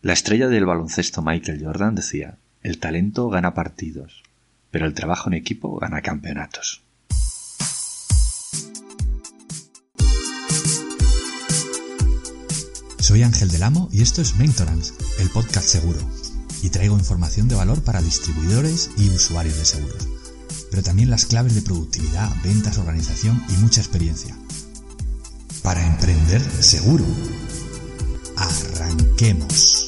La estrella del baloncesto Michael Jordan decía, el talento gana partidos, pero el trabajo en equipo gana campeonatos. Soy Ángel del Amo y esto es Mentorance, el podcast seguro. Y traigo información de valor para distribuidores y usuarios de seguros. Pero también las claves de productividad, ventas, organización y mucha experiencia. Para emprender seguro. Arranquemos.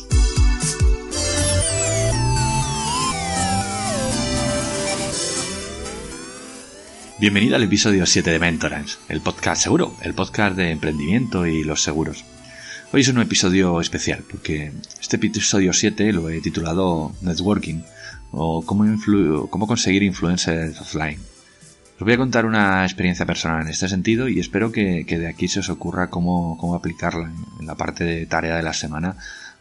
Bienvenido al episodio 7 de Mentorance, el podcast seguro, el podcast de emprendimiento y los seguros. Hoy es un episodio especial porque este episodio 7 lo he titulado Networking o cómo, conseguir influencers offline. Os voy a contar una experiencia personal en este sentido y espero que, de aquí se os ocurra cómo, cómo, aplicarla en la parte de tarea de la semana.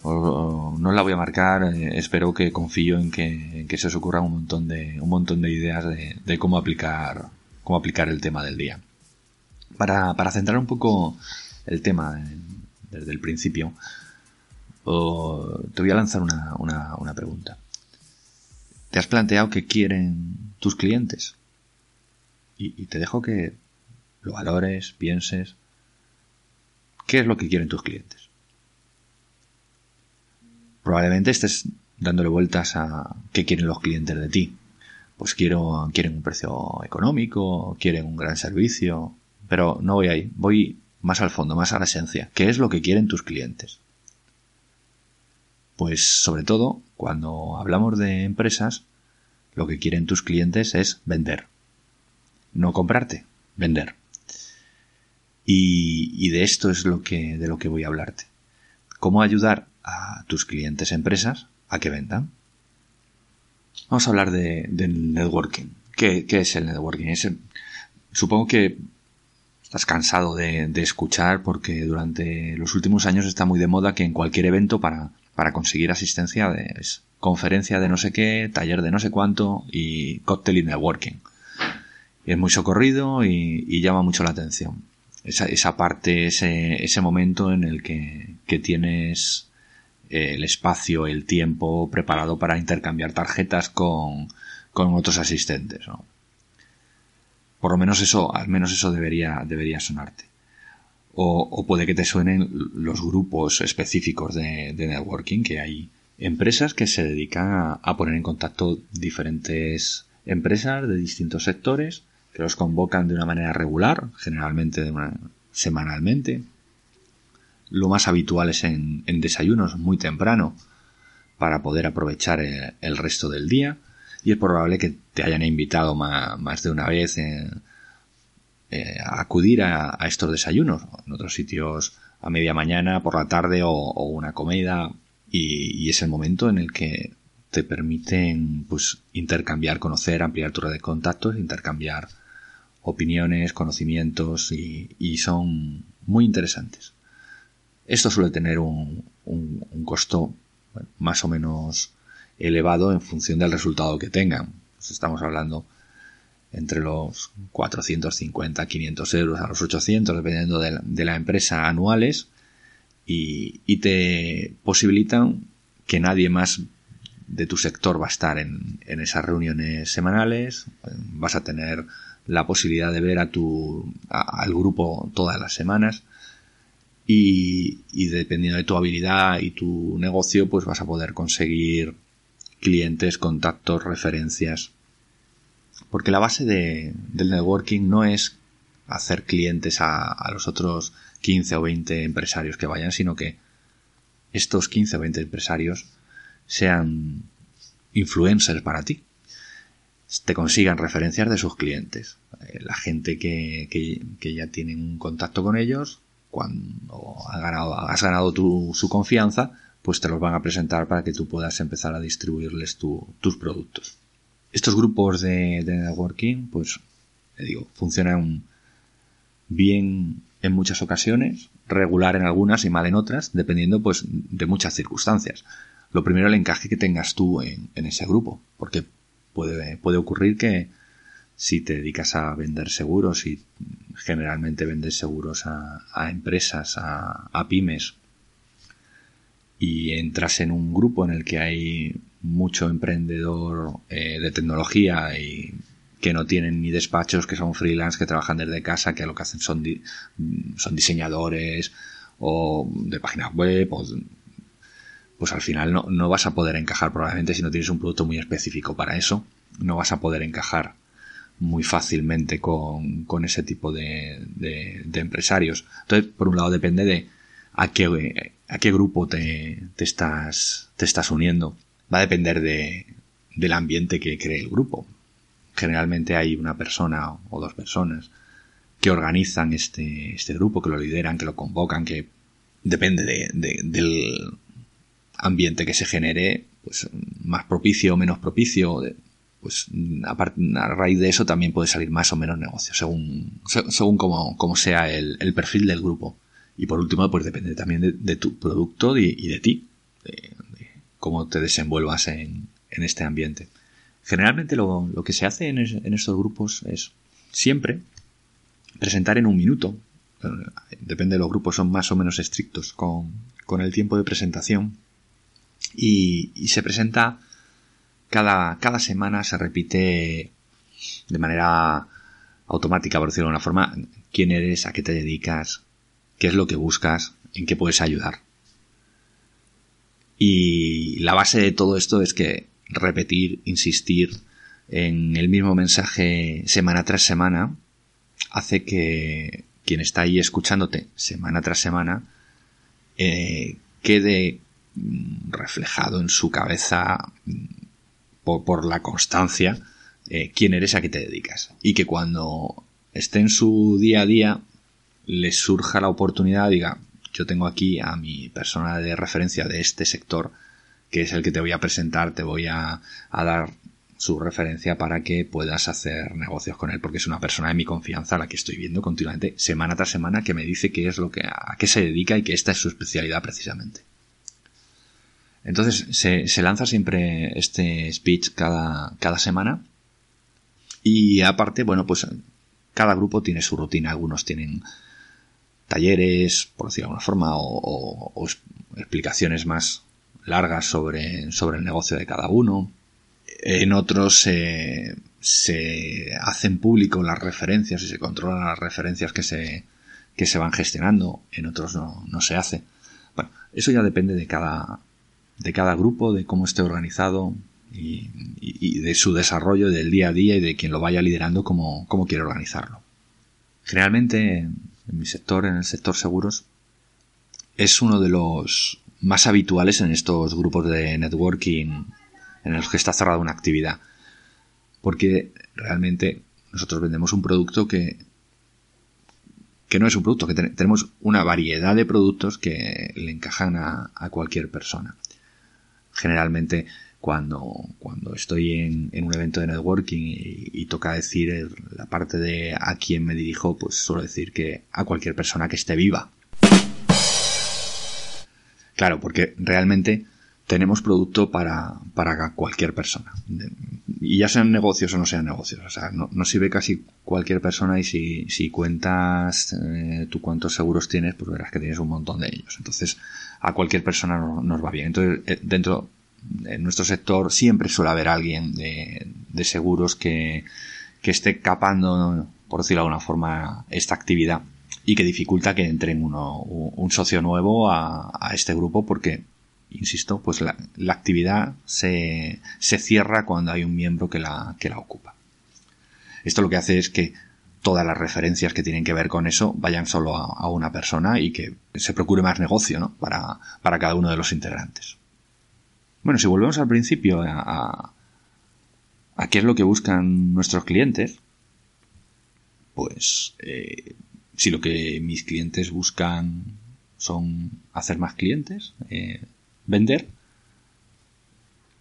No la voy a marcar, eh, espero que confío en que, se os ocurra un montón de, un montón de ideas de, cómo aplicar cómo aplicar el tema del día. Para, para centrar un poco el tema desde el principio, te voy a lanzar una, pregunta. ¿Te has planteado qué quieren tus clientes? Y, te dejo que lo valores, pienses. ¿Qué es lo que quieren tus clientes? Probablemente estés dándole vueltas a qué quieren los clientes de ti. Pues quiero, quieren un precio económico, quieren un gran servicio, pero no voy ahí, voy más al fondo, más a la esencia. ¿Qué es lo que quieren tus clientes? Pues sobre todo, cuando hablamos de empresas, lo que quieren tus clientes es vender. No comprarte, vender. Y, de esto es lo que, de lo que voy a hablarte. ¿Cómo ayudar a tus clientes empresas a que vendan? Vamos a hablar de, del networking. ¿Qué, es el networking? supongo que estás cansado de, escuchar porque durante los últimos años está muy de moda que en cualquier evento para, para conseguir asistencia es conferencia de no sé qué, taller de no sé cuánto y cóctel y networking. es muy socorrido y, llama mucho la atención. Esa, esa parte, ese, ese, momento en el que, que tienes el espacio, el tiempo preparado para intercambiar tarjetas con, con otros asistentes. ¿no? Por lo menos eso, al menos eso debería, debería sonarte. O, puede que te suenen los grupos específicos de, networking, que hay empresas que se dedican a, poner en contacto diferentes empresas de distintos sectores, que los convocan de una manera regular, generalmente semanalmente. Lo más habitual es en, desayunos muy temprano, para poder aprovechar el resto del día y es probable que te hayan invitado más, de una vez eh, a acudir a, estos desayunos, en otros sitios a media mañana, por la tarde o, una comida y, es el momento en el que te permiten pues intercambiar, conocer, ampliar tu red de contactos, intercambiar opiniones, conocimientos y, son muy interesantes. Esto suele tener un, costo más o menos elevado en función del resultado que tengan. Pues estamos hablando entre los 450, 500 euros a los 800, dependiendo de la, empresa anuales, y, te posibilitan que nadie más de tu sector va a estar en, esas reuniones semanales, vas a tener la posibilidad de ver a tu, al grupo todas las semanas, y, dependiendo de tu habilidad y tu negocio, pues vas a poder conseguir clientes, contactos, referencias. Porque la base de, del networking no es hacer clientes a, los otros 15 o 20 empresarios que vayan, sino que estos 15 o 20 empresarios sean influencers para ti. Te consigan referencias de sus clientes. Eh, la gente que, que, ya tienen un contacto con ellos, cuando has ganado, tu, su confianza, pues te los van a presentar para que tú puedas empezar a distribuirles tus productos. Estos grupos de, networking, pues, te digo, funcionan bien en muchas ocasiones, regular en algunas y mal en otras, dependiendo pues de muchas circunstancias. Lo primero el encaje que tengas tú en, ese grupo, porque puede, puede ocurrir que si te dedicas a vender seguros y generalmente vendes seguros a, empresas, a, pymes. Y entras en un grupo en el que hay mucho emprendedor eh, de tecnología y que no tienen ni despachos, que son freelance, que trabajan desde casa, que lo que hacen son, son diseñadores o de páginas web, pues al final no, no, vas a poder encajar probablemente si no tienes un producto muy específico para eso, no vas a poder encajar muy fácilmente con, con ese tipo de, de, empresarios. Entonces, por un lado depende de a qué, a qué grupo te, te, estás, te estás uniendo. Va a depender de, del ambiente que cree el grupo. Generalmente hay una persona o dos personas que organizan este, este grupo, que lo lideran, que lo convocan, que depende de, del ambiente que se genere, pues más propicio o menos propicio, pues a, raíz de eso también puede salir más o menos negocio, según, según como, sea el, perfil del grupo. Y por último, pues depende también de, tu producto y, de ti, de, cómo te desenvuelvas en, en este ambiente. Generalmente lo, lo, que se hace en, en estos grupos es siempre presentar en un minuto. Depende de los grupos, son más o menos estrictos con, con el tiempo de presentación. Y, y se presenta cada, cada semana, se repite de manera automática, por decirlo de una forma, quién eres, a qué te dedicas, qué es lo que buscas, en qué puedes ayudar. Y la base de todo esto es que repetir, insistir en el mismo mensaje semana tras semana hace que quien está ahí escuchándote semana tras semana eh, quede mm, reflejado en su cabeza mm, por, la constancia eh, quién eres a qué te dedicas y que cuando esté en su día a día le surja la oportunidad diga yo tengo aquí a mi persona de referencia de este sector que es el que te voy a presentar te voy a, a dar su referencia para que puedas hacer negocios con él, porque es una persona de mi confianza a la que estoy viendo continuamente, semana tras semana, que me dice qué es lo que, a qué se dedica y que esta es su especialidad precisamente. Entonces se, se lanza siempre este speech cada, cada semana y aparte, bueno, pues cada grupo tiene su rutina. Algunos tienen talleres, por decirlo de alguna forma, o, explicaciones más largas sobre, sobre el negocio de cada uno en otros se hacen público las referencias y se controlan las referencias que se, que se van gestionando, en otros no, no se hace. Bueno, eso ya depende de cada, de cada grupo, de cómo esté organizado y, de su desarrollo del día a día y de quien lo vaya liderando, cómo, cómo quiere organizarlo. Generalmente, en mi sector, en el sector seguros, es uno de los más habituales en estos grupos de networking en los que está cerrada una actividad. Porque realmente nosotros vendemos un producto que, que no es un producto, que tenemos una variedad de productos que le encajan a, cualquier persona. Generalmente cuando, cuando estoy en, un evento de networking y, y, toca decir la parte de a quién me dirijo, pues suelo decir que a cualquier persona que esté viva. Claro, porque realmente tenemos producto para, para cualquier persona. Y ya sean negocios o no sean negocios. O sea, no, sirve casi cualquier persona y si, si cuentas eh, tú cuántos seguros tienes, pues verás que tienes un montón de ellos. Entonces, a cualquier persona nos va bien. Entonces, eh, dentro de nuestro sector siempre suele haber alguien de, seguros que, que esté capando, por decirlo de alguna forma, esta actividad y que dificulta que entre uno, un socio nuevo a este grupo porque insisto, pues la, actividad se, se, cierra cuando hay un miembro que la, que la ocupa. Esto lo que hace es que todas las referencias que tienen que ver con eso vayan solo a, una persona y que se procure más negocio ¿no? para, para, cada uno de los integrantes. Bueno, si volvemos al principio a, a, qué es lo que buscan nuestros clientes, pues eh, si lo que mis clientes buscan son hacer más clientes, eh, vender,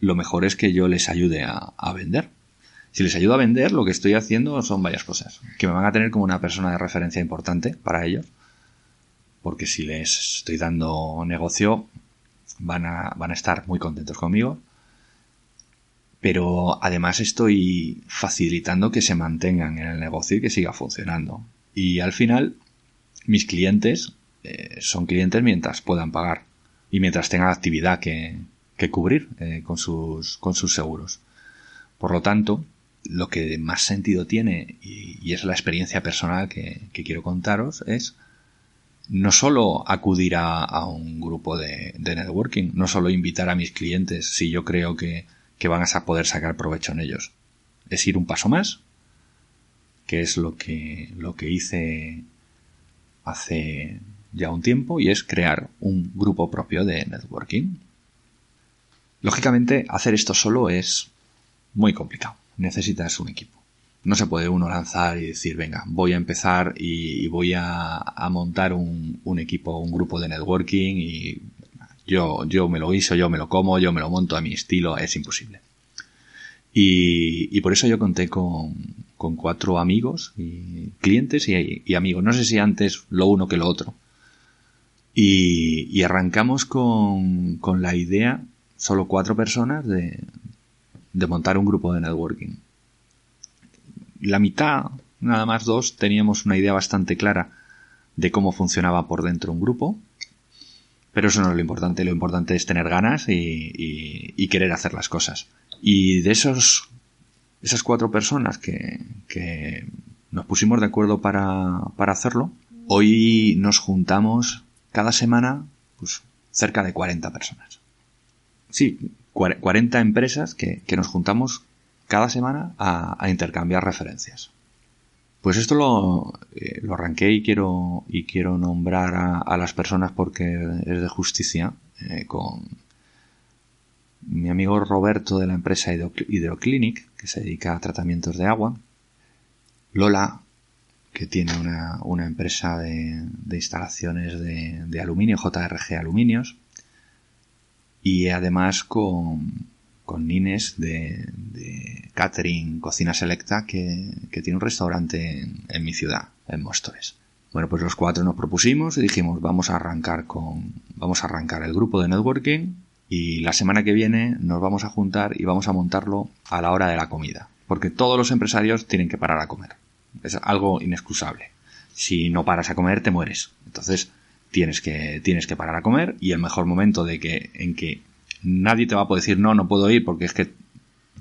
lo mejor es que yo les ayude a, vender. Si les ayudo a vender, lo que estoy haciendo son varias cosas. Que me van a tener como una persona de referencia importante para ellos. Porque si les estoy dando negocio, van a, van a estar muy contentos conmigo. Pero además estoy facilitando que se mantengan en el negocio y que siga funcionando. Y al final, mis clientes eh, son clientes mientras puedan pagar y mientras tenga actividad que, que cubrir eh, con, sus, con sus seguros. Por lo tanto, lo que más sentido tiene, y, es la experiencia personal que, quiero contaros, es no solo acudir a, un grupo de, networking, no solo invitar a mis clientes si yo creo que, que van a poder sacar provecho en ellos, es ir un paso más, que es lo que, lo que hice hace ya un tiempo, y es crear un grupo propio de networking. Lógicamente, hacer esto solo es muy complicado. Necesitas un equipo. No se puede uno lanzar y decir, venga, voy a empezar y, voy a, montar un, equipo, un grupo de networking y yo, yo me lo hizo, yo me lo como, yo me lo monto a mi estilo, es imposible. Y, por eso yo conté con, cuatro amigos, y clientes y, amigos. No sé si antes lo uno que lo otro. Y, arrancamos con, con la idea solo cuatro personas de, de montar un grupo de networking. La mitad, nada más dos, teníamos una idea bastante clara de cómo funcionaba por dentro un grupo, pero eso no es lo importante, lo importante es tener ganas y, querer hacer las cosas. Y de esos, esas cuatro personas que, que nos pusimos de acuerdo para, para hacerlo, hoy nos juntamos cada semana pues, cerca de 40 personas sí, 40 empresas que, nos juntamos cada semana a, intercambiar referencias. Pues esto lo, eh, lo, arranqué y quiero, y quiero nombrar a, las personas porque es de justicia eh, con mi amigo Roberto de la empresa Hidroclinic, que se dedica a tratamientos de agua, Lola, que tiene una, empresa de, instalaciones de, de, aluminio, JRG Aluminios, y además con, con Nines de, de Catering Cocina Selecta que, tiene un restaurante en, mi ciudad, en Móstoles. Bueno, pues los cuatro nos propusimos y dijimos vamos a arrancar con vamos a arrancar el grupo de networking y la semana que viene nos vamos a juntar y vamos a montarlo a la hora de la comida, porque todos los empresarios tienen que parar a comer. Es algo inexcusable. Si no paras a comer te mueres. Entonces, tienes que, tienes que parar a comer y el mejor momento de que, en que nadie te va a poder decir no, no puedo ir porque es que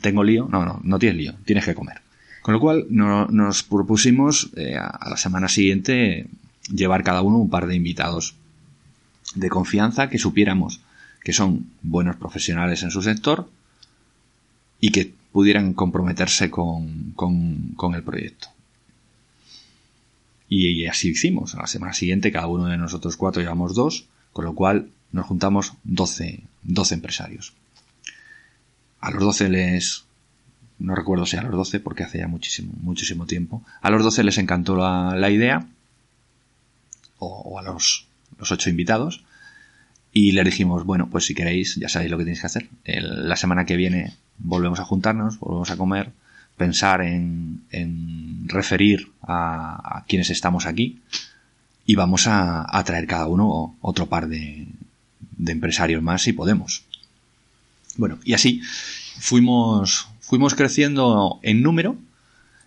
tengo lío. No, no, no tienes lío, tienes que comer. Con lo cual nos propusimos eh, a la semana siguiente llevar cada uno un par de invitados de confianza que supiéramos que son buenos profesionales en su sector y que pudieran comprometerse con, con, con el proyecto. Y, así hicimos. A la semana siguiente cada uno de nosotros cuatro llevamos dos, con lo cual nos juntamos 12, 12 empresarios. A los 12 les... No recuerdo si a los 12 porque hace ya muchísimo, muchísimo tiempo. A los 12 les encantó la, idea. O, a los, los 8 invitados. Y les dijimos, bueno, pues si queréis, ya sabéis lo que tenéis que hacer. la semana que viene volvemos a juntarnos, volvemos a comer, pensar en, referir a, quienes estamos aquí y vamos a, traer cada uno otro par de, empresarios más si podemos. Bueno, y así fuimos, fuimos creciendo en número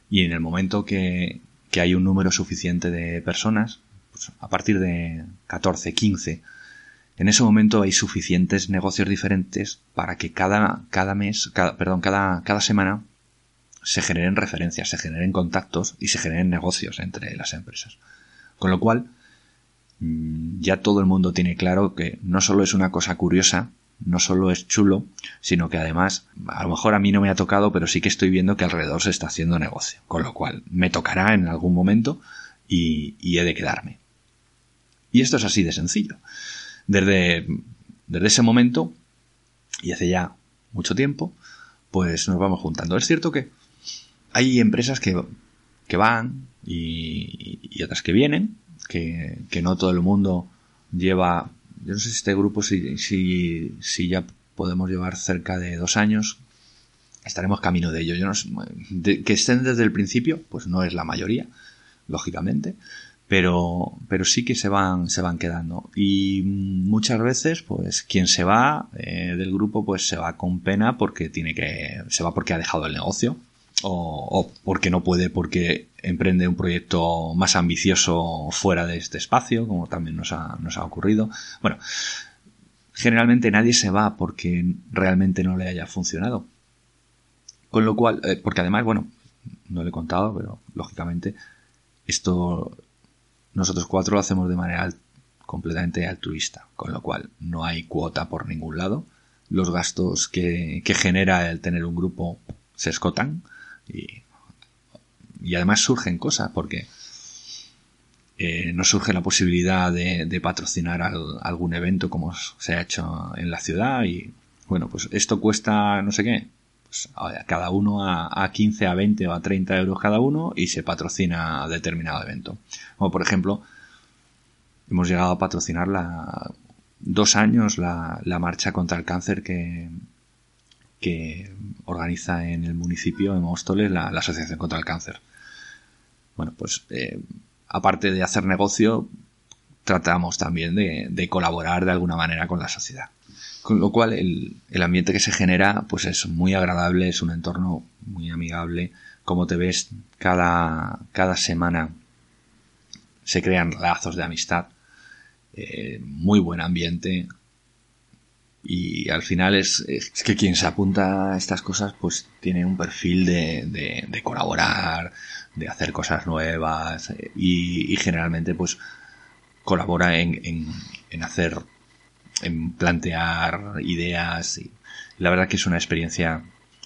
y en el momento que, hay un número suficiente de personas, pues a partir de 14, 15, en ese momento hay suficientes negocios diferentes para que cada, cada mes, perdón, cada, cada semana se generen referencias, se generen contactos y se generen negocios entre las empresas. Con lo cual, mm, ya todo el mundo tiene claro que no solo es una cosa curiosa, no solo es chulo, sino que además, a lo mejor a mí no me ha tocado, pero sí que estoy viendo que alrededor se está haciendo negocio. Con lo cual, me tocará en algún momento y, he de quedarme. Y esto es así de sencillo. Desde, desde ese momento, y hace ya mucho tiempo, pues nos vamos juntando. Es cierto que hay empresas que, que van y, otras que vienen, que, no todo el mundo lleva, yo no sé si este grupo, si, si, si ya podemos llevar cerca de dos años, estaremos camino de ello. Yo no que estén desde el principio, pues no es la mayoría, lógicamente, pero, pero sí que se van, se van quedando. Y muchas veces, pues, quien se va eh, del grupo, pues se va con pena porque tiene que, se va porque ha dejado el negocio, o, porque no puede porque emprende un proyecto más ambicioso fuera de este espacio, como también nos ha, nos ha ocurrido. Bueno, generalmente nadie se va porque realmente no le haya funcionado. Con lo cual, eh, porque además, bueno, no le he contado, pero lógicamente esto nosotros cuatro lo hacemos de manera completamente altruista, con lo cual no hay cuota por ningún lado. Los gastos que, que genera el tener un grupo se escotan y, y además surgen cosas porque eh, no surge la posibilidad de, patrocinar algún evento como se ha hecho en la ciudad y bueno, pues esto cuesta no sé qué, pues cada uno a, a 15, a 20 o a 30 euros cada uno y se patrocina determinado evento. Como por ejemplo, hemos llegado a patrocinar la, dos años la, marcha contra el cáncer que, que organiza en el municipio de Móstoles la, Asociación contra el Cáncer. Bueno, pues eh, aparte de hacer negocio, tratamos también de, colaborar de alguna manera con la sociedad. Con lo cual el, ambiente que se genera pues es muy agradable, es un entorno muy amigable. Como te ves, cada, cada semana se crean lazos de amistad, eh, muy buen ambiente. Y al final es, que quien se apunta a estas cosas pues tiene un perfil de, de colaborar, de hacer cosas nuevas eh, y, generalmente pues colabora en, en, hacer, en plantear ideas la verdad que es una experiencia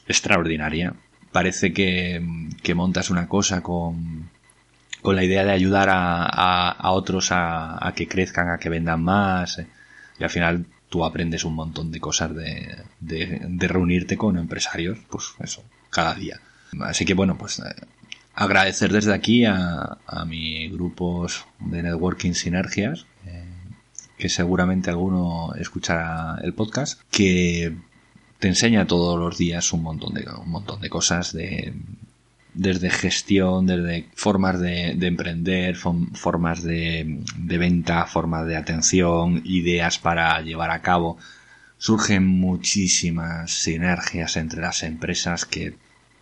extraordinaria. Parece que, que montas una cosa con, con la idea de ayudar a, a, otros a, a, que crezcan, a que vendan más eh, y al final tú aprendes un montón de cosas de, de, reunirte con empresarios, pues eso, cada día. Así que bueno, pues eh, agradecer desde aquí a, a mis grupos de networking sinergias, eh, que seguramente alguno escuchará el podcast, que te enseña todos los días un montón de, un montón de cosas de desde gestión, desde formas de, emprender, formas de, venta, formas de atención, ideas para llevar a cabo. Surgen muchísimas sinergias entre las empresas que,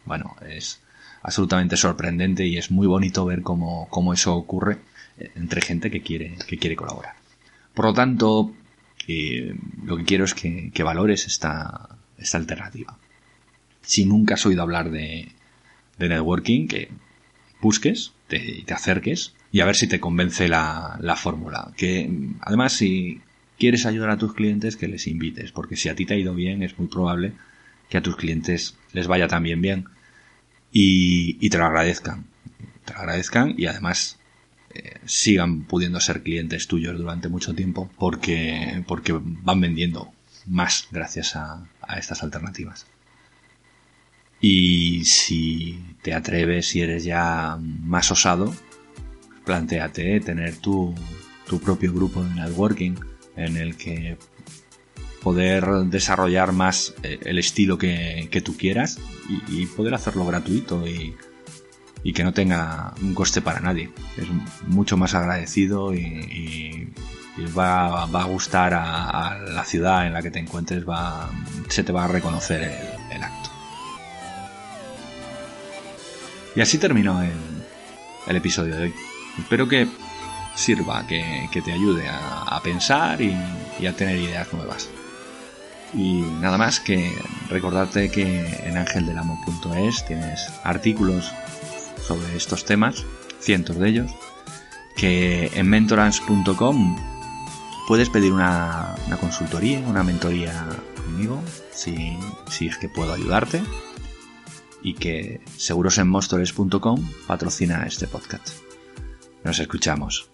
bueno, es, absolutamente sorprendente y es muy bonito ver cómo, cómo eso ocurre eh, entre gente que quiere, que quiere colaborar. Por lo tanto, eh, lo que quiero es que, que valores esta, esta alternativa. Si nunca has oído hablar de, de networking, que busques, te, acerques y a ver si te convence la, la fórmula. Que además si quieres ayudar a tus clientes, que les invites, porque si a ti te ha ido bien, es muy probable que a tus clientes les vaya también bien y, te lo agradezcan. Te lo agradezcan y además eh, sigan pudiendo ser clientes tuyos durante mucho tiempo porque, porque van vendiendo más gracias a, estas alternativas. Y si te atreves, si eres ya más osado, planteate tener tu, tu propio grupo de networking en el que poder desarrollar más eh, el estilo que, tú quieras y, poder hacerlo gratuito y, que no tenga un coste para nadie. Es mucho más agradecido y, va, a gustar a, la ciudad en la que te encuentres, va, se te va a reconocer el, Y así terminó el, episodio de hoy. Espero que sirva, que, te ayude a, pensar y a tener ideas nuevas. Y nada más que recordarte que en angeldelamo.es tienes artículos sobre estos temas, cientos de ellos, que en mentorance.com puedes pedir una, consultoría, una mentoría conmigo, si, si es que puedo ayudarte, y que segurosenmostores.com patrocina este podcast. Nos escuchamos.